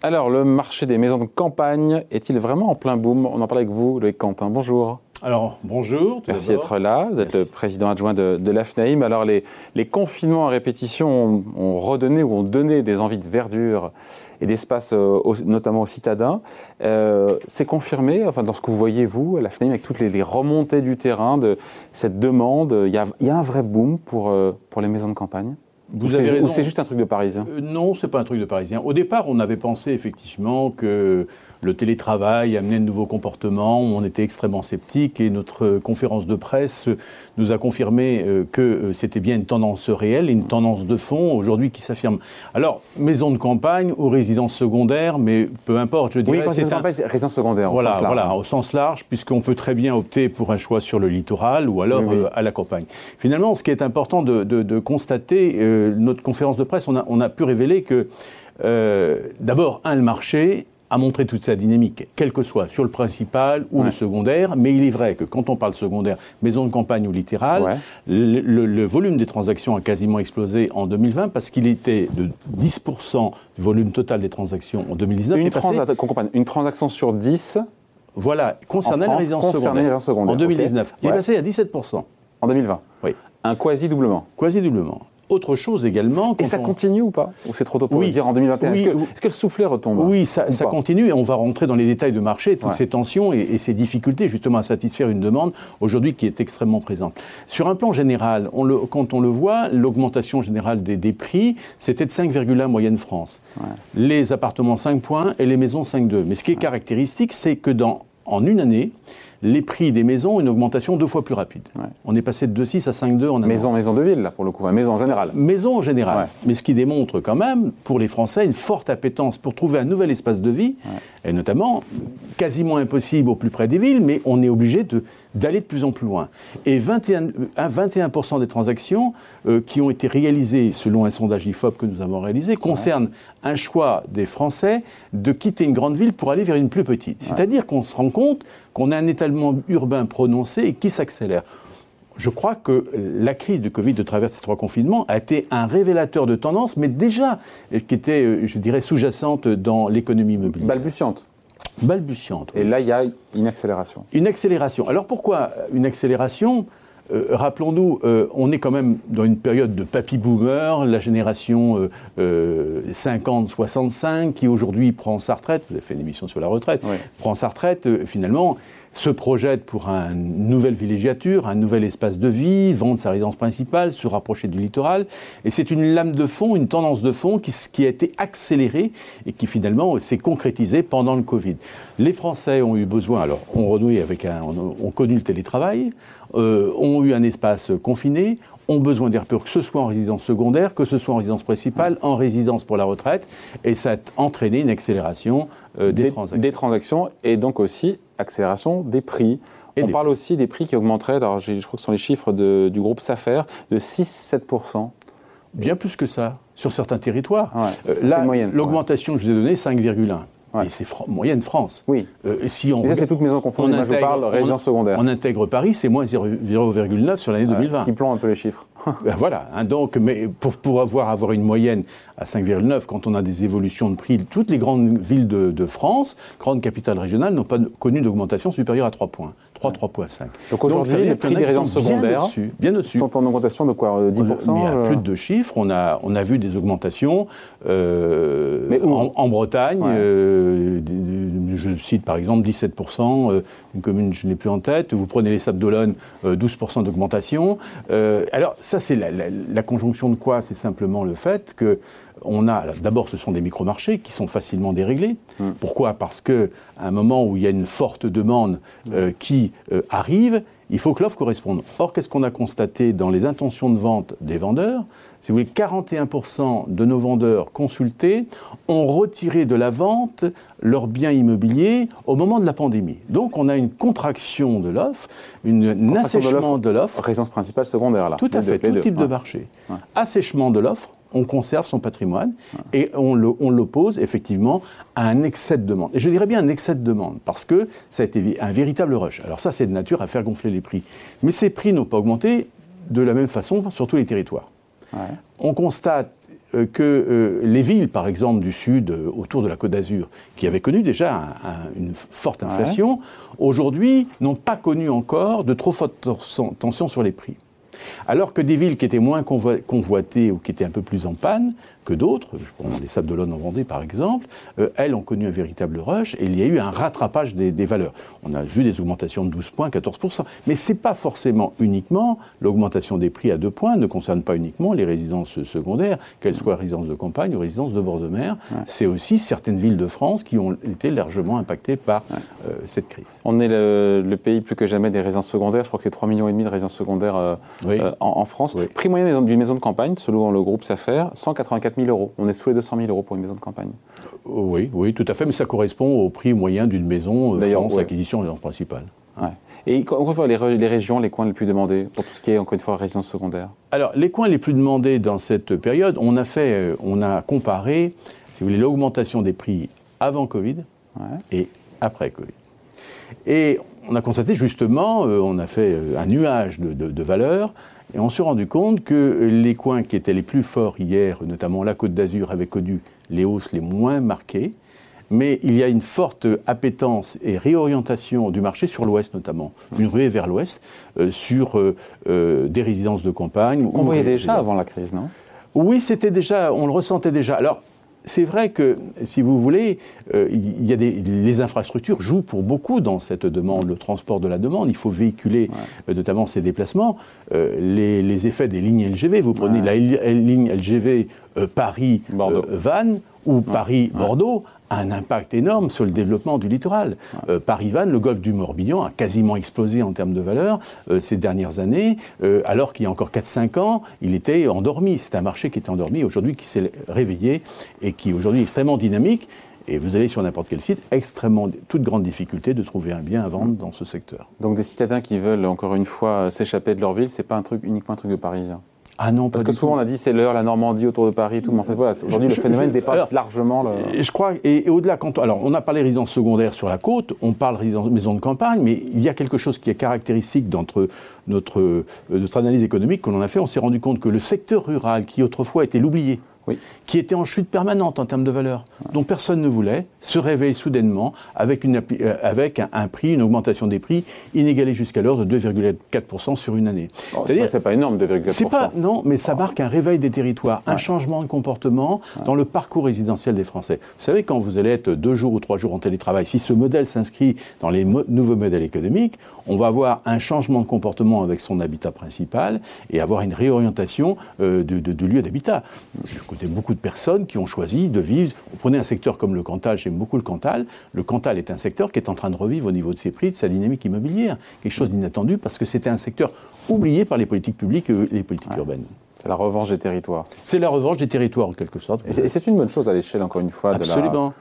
Alors, le marché des maisons de campagne est-il vraiment en plein boom? On en parle avec vous, Loïc Quentin. Bonjour. Alors, bonjour. Merci d'être là. Vous êtes le président adjoint de, de l'AFNAIM. Alors, les, confinements à répétition ont, redonné ou ont donné des envies de verdure et d'espace, euh, notamment aux citadins. Euh, c'est confirmé, enfin, dans ce que vous voyez, vous, à l'AFNAIM, avec toutes les, remontées du terrain, de cette demande, il y a, un vrai boom pour, euh, pour les maisons de campagne? Vous avez raison. Ou c'est juste un truc de Parisien? Euh, Non, c'est pas un truc de Parisien. Au départ, on avait pensé effectivement que le télétravail amenait de nouveaux comportements. On était extrêmement sceptique et notre conférence de presse nous a confirmé euh, que euh, c'était bien une tendance réelle, une tendance de fond aujourd'hui qui s'affirme. Alors, maison de campagne ou résidence secondaire, mais peu importe, je dirais. Oui, c'est un... résidence secondaire. Voilà, au sens large. voilà, au sens large, puisqu'on peut très bien opter pour un choix sur le littoral ou alors à la campagne. Finalement, ce qui est important de, constater, notre conférence de presse, on a, on a pu révéler que d'abord, un, le marché a montré toute sa dynamique, quel que soit sur le principal ou le secondaire. Mais il est vrai que quand on parle secondaire, maison de campagne ou littérale, le, volume des transactions a quasiment explosé en 2020 parce qu'il était de 10% du volume total des transactions en 2019. Une, une transaction sur 10 voilà, concernant les résidences secondaires. En 2019. Il est passé à 17%. En 2020 Oui. Un quasi-doublement. Quasi-doublement. Autre chose également. Et ça continue ou pas Ou c'est trop tôt pour le dire en 2021 Est-ce que, le soufflet retombe Oui, ça, continue et on va rentrer dans les détails de marché, toutes ces tensions et, ces difficultés justement à satisfaire une demande aujourd'hui qui est extrêmement présente. Sur un plan général, on le, quand on le voit, l'augmentation générale des, des prix, c'était de 5,1 moyenne France. Les appartements 5 points et les maisons 5,2. Mais ce qui est caractéristique, c'est que dans, en une année, les prix des maisons ont une augmentation deux fois plus rapide. On est passé de 2,6 à 5,2 en Maison, maison de ville, là, pour le coup, maison en général. Maison en général. Mais ce qui démontre quand même, pour les Français, une forte appétence pour trouver un nouvel espace de vie, et notamment quasiment impossible au plus près des villes, mais on est obligé d'aller de plus en plus loin. Et 21, 21 des transactions euh, qui ont été réalisées, selon un sondage IFOP que nous avons réalisé, concernent un choix des Français de quitter une grande ville pour aller vers une plus petite. C'est-à-dire qu'on se rend compte qu'on a un étalement urbain prononcé et qui s'accélère. Je crois que la crise du Covid de travers ces trois confinements a été un révélateur de tendance, mais déjà qui était, euh, je dirais, sous-jacente dans l'économie immobilière. Balbutiante balbutiante. Et là, il y a une accélération. Une accélération. Alors pourquoi une accélération? Euh, Rappelons-nous, euh, on est quand même dans une période de papy boomer, la génération 50-65 qui aujourd'hui prend sa retraite, vous avez fait une émission sur la retraite, prend sa retraite, finalement, se projette pour une nouvelle villégiature, un nouvel espace de vie, vendre sa résidence principale, se rapprocher du littoral. Et c'est une lame de fond, une tendance de fond qui, a été accélérée et qui finalement s'est concrétisée pendant le Covid. Les Français ont eu besoin, alors on renoué avec un, on, connu le télétravail, euh, ont eu un espace confiné, ont besoin d'air pur, que ce soit en résidence secondaire, que ce soit en résidence principale, en résidence pour la retraite, et ça a entraîné une accélération euh, des, transactions. Des transactions et donc aussi accélération des prix. On parle aussi des prix qui augmenteraient, alors je crois que ce sont les chiffres du groupe Safer, de 6-7%. Bien plus que ça, sur certains territoires. Euh, là, l'augmentation que je vous ai donnée, 5,1%. Et c'est moyenne France. Oui. Euh, si on ça, c'est toutes maisons confondues. Moi, je parle résidence secondaire. On intègre Paris, c'est moins 0,9 sur l'année 2020. Qui plombe un peu les chiffres. Ben voilà. Hein, donc, mais pour, pour avoir, avoir une moyenne à 5,9, quand on a des évolutions de prix, toutes les grandes villes de, France, grandes capitales régionales, n'ont pas connu d'augmentation supérieure à 3 points. 3, 3,5. Donc aujourd'hui, les prix des résidences secondaires bien sont en augmentation de quoi 10% euh, Il y a euh plus de chiffres. On a, on a vu des augmentations euh, Mais en, Bretagne. je cite par exemple 17%, une commune, je n'ai plus en tête. Vous prenez les Sables d'Olonne, 12% d'augmentation. alors, ça, c'est la, conjonction de quoi? C'est simplement le fait que on a, d'abord, ce sont des micro-marchés qui sont facilement déréglés. Hmm. Pourquoi? Parce qu'à un moment où il y a une forte demande euh, qui euh, arrive, il faut que l'offre corresponde. Or, qu'est-ce qu'on a constaté dans les intentions de vente des vendeurs? Si vous voulez, 41% de nos vendeurs consultés ont retiré de la vente leurs biens immobiliers au moment de la pandémie. Donc, on a une contraction de l'offre, un assèchement de l'offre. Résidence principale, secondaire, là. Tout à fait, tout type de marché. Assèchement de l'offre on conserve son patrimoine et on l'oppose effectivement à un excès de demande. Et je dirais bien un excès de demande parce que ça a été un véritable rush. Alors ça, c'est de nature à faire gonfler les prix. Mais ces prix n'ont pas augmenté de la même façon sur tous les territoires. On constate que les villes, par exemple, du Sud, autour de la Côte d'Azur, qui avaient connu déjà une forte inflation, aujourd'hui n'ont pas connu encore de trop forte tension sur les prix. Alors que des villes qui étaient moins convoitées ou qui étaient un peu plus en panne, que d'autres, je prends les Sables d'Olonne en Vendée par exemple, euh, elles ont connu un véritable rush et il y a eu un rattrapage des, valeurs. On a vu des augmentations de 12 points, 14%. Mais ce n'est pas forcément uniquement l'augmentation des prix à 2 points, ne concerne pas uniquement les résidences secondaires, qu'elles soient résidences de campagne ou résidences de bord de mer. C'est aussi certaines villes de France qui ont été largement impactées par euh, cette crise. On est le, pays plus que jamais des résidences secondaires. Je crois que c'est 3,5 millions et demi de résidences secondaires euh, en, France. Prix moyen d'une maison de campagne, selon le groupe SAFER, 184 euros. On est sous les 200 000 euros pour une maison de campagne. Oui, oui, tout à fait, mais ça correspond au prix moyen d'une maison euh, France ouais. acquisition principale. Ouais. Et encore une fois, les, régions, les coins les plus demandés pour tout ce qui est, encore une fois, résidence secondaire Alors, les coins les plus demandés dans cette période, on a fait, euh, on a comparé, si vous voulez, l'augmentation des prix avant Covid et après Covid. Et on a constaté justement, euh, on a fait un nuage de, de valeurs. Et on s'est rendu compte que les coins qui étaient les plus forts hier, notamment la Côte d'Azur, avaient connu les hausses les moins marquées. Mais il y a une forte appétence et réorientation du marché sur l'ouest notamment, une ruée vers l'ouest, euh, sur euh, euh, des résidences de campagne. On voyait déjà avant la crise, non? Oui, c'était déjà, on le ressentait déjà. Alors, c'est vrai que, si vous voulez, euh, il y a des, les infrastructures jouent pour beaucoup dans cette demande, le transport de la demande. Il faut véhiculer euh, notamment ces déplacements. Euh, les, effets des lignes LGV, vous prenez la ligne LGV Paris-Vannes ou Paris-Bordeaux, un impact énorme sur le développement du littoral. Euh, Paris-Vannes, le golfe du Morbihan a quasiment explosé en termes de valeur euh, ces dernières années, euh, alors qu'il y a encore 4-5 ans, il était endormi. C'est un marché qui était endormi aujourd'hui, qui s'est réveillé et qui aujourd'hui est extrêmement dynamique. Et vous allez sur n'importe quel site, extrêmement, toute grande difficulté de trouver un bien à vendre dans ce secteur. Donc des citadins qui veulent encore une fois s'échapper de leur ville, c'est pas un truc uniquement un truc de Parisien? Ah non, parce que souvent on a dit c'est l'heure, la Normandie autour de Paris, tout. Mais en fait, voilà, aujourd'hui le phénomène dépasse largement. Le... Je crois, et, au-delà, quand alors on a parlé résidence secondaire sur la côte, on parle résidence maison de campagne, mais il y a quelque chose qui est caractéristique d'entre notre, euh, notre analyse économique qu'on en a fait. On s'est rendu compte que le secteur rural, qui autrefois était l'oublié, qui était en chute permanente en termes de valeur, dont personne ne voulait, se réveille soudainement avec, une, euh, avec un, prix, une augmentation des prix inégalée jusqu'alors de 2,4% sur une année. Oh, c'est pas énorme, 2,4%. C'est pas, non, mais ça marque un réveil des territoires, un changement de comportement dans le parcours résidentiel des Français. Vous savez, quand vous allez être deux jours ou trois jours en télétravail, si ce modèle s'inscrit dans les nouveaux modèles économiques, on va avoir un changement de comportement avec son habitat principal et avoir une réorientation euh, de lieu d'habitat. Je a beaucoup de personnes qui ont choisi de vivre. Vous prenez un secteur comme le Cantal, j'aime beaucoup le Cantal. Le Cantal est un secteur qui est en train de revivre au niveau de ses prix, de sa dynamique immobilière. Quelque chose d'inattendu parce que c'était un secteur oublié par les politiques publiques et les politiques urbaines. C'est la revanche des territoires. C'est la revanche des territoires, en quelque sorte. Et c'est une bonne chose à l'échelle, encore une fois, Absolument.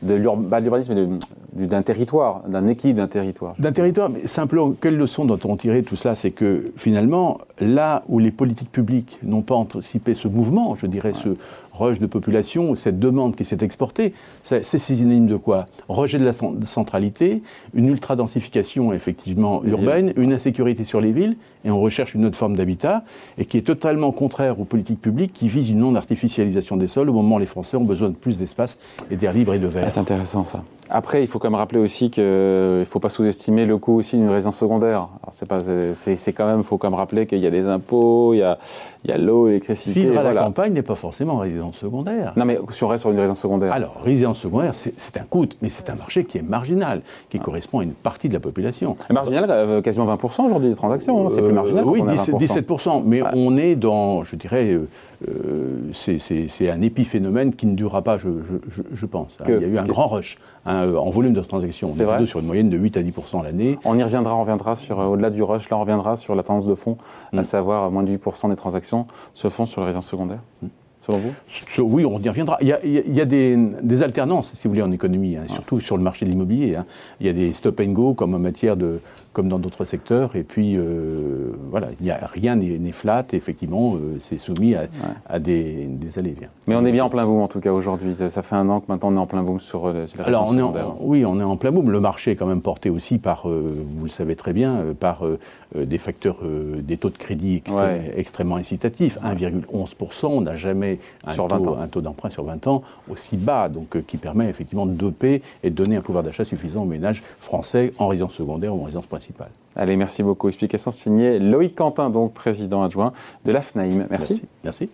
de l'urbanisme et d'un territoire, d'un équilibre d'un territoire. D'un territoire, mais simplement, quelle leçon doit-on tirer tout cela? C'est que finalement, là où les politiques publiques n'ont pas anticipé ce mouvement, je dirais ce rush de population, cette demande qui s'est exportée, c'est synonyme de quoi? Rejet de la centralité, une ultra-densification effectivement urbaine, une insécurité sur les villes, et on recherche une autre forme d'habitat, et qui est totalement contraire aux politiques publiques qui visent une non-artificialisation des sols au moment où les Français ont besoin de plus d'espace et d'air libre et de verre. c'est intéressant ça. Après, il faut quand même rappeler aussi qu'il ne faut pas sous-estimer le coût aussi d'une résidence secondaire. C'est pas, c'est, quand même, faut quand même rappeler qu'il y a des impôts, il y a, il y a l'eau, l'électricité. Vivre à la campagne n'est pas forcément résidence secondaire. Non, mais si on reste sur une résidence secondaire. Alors, résidence secondaire, c'est, un coût, mais c'est un marché qui est marginal, qui correspond à une partie de la population. marginal, euh, quasiment 20% aujourd'hui des transactions. Hein, c'est plus euh, marginal. oui, 17%. Mais on est dans, je dirais, euh, euh, c'est un épiphénomène qui ne durera pas, je, pense. Hein. il y a eu un grand rush hein, en volume de transactions. On est, plutôt sur une moyenne de 8 à 10 l'année. On y reviendra, on reviendra sur, euh, au-delà du rush, là on reviendra sur la tendance de fond, à mm. savoir moins de 8% des transactions se font sur les résidences secondaires. Mm. Selon vous? Oui, on y reviendra. Il y a, des, alternances, si vous voulez, en économie, hein, surtout sur le marché de l'immobilier. Il y a des stop and go comme en matière de, comme dans d'autres secteurs. Et puis, euh, voilà, il n'y a rien n'est flat. effectivement, euh, c'est soumis à, des, des allées-vient. Mais on est bien en plein boom, en tout cas, aujourd'hui. Ça, fait un an que maintenant on est en plein boom sur, euh, sur la Alors, on est Oui, on est en plein boom. Le marché est quand même porté aussi par, vous le savez très bien, par des facteurs, des taux de crédit extrêmement incitatifs. 1,11%, on n'a jamais un taux, d'emprunt sur 20 ans aussi bas, donc qui permet effectivement de doper et de donner un pouvoir d'achat suffisant aux ménages français en résidence secondaire ou en résidence principale. Allez, merci beaucoup. Explication signée Loïc Quentin, donc président adjoint de l'AFNAIM. Merci. Merci.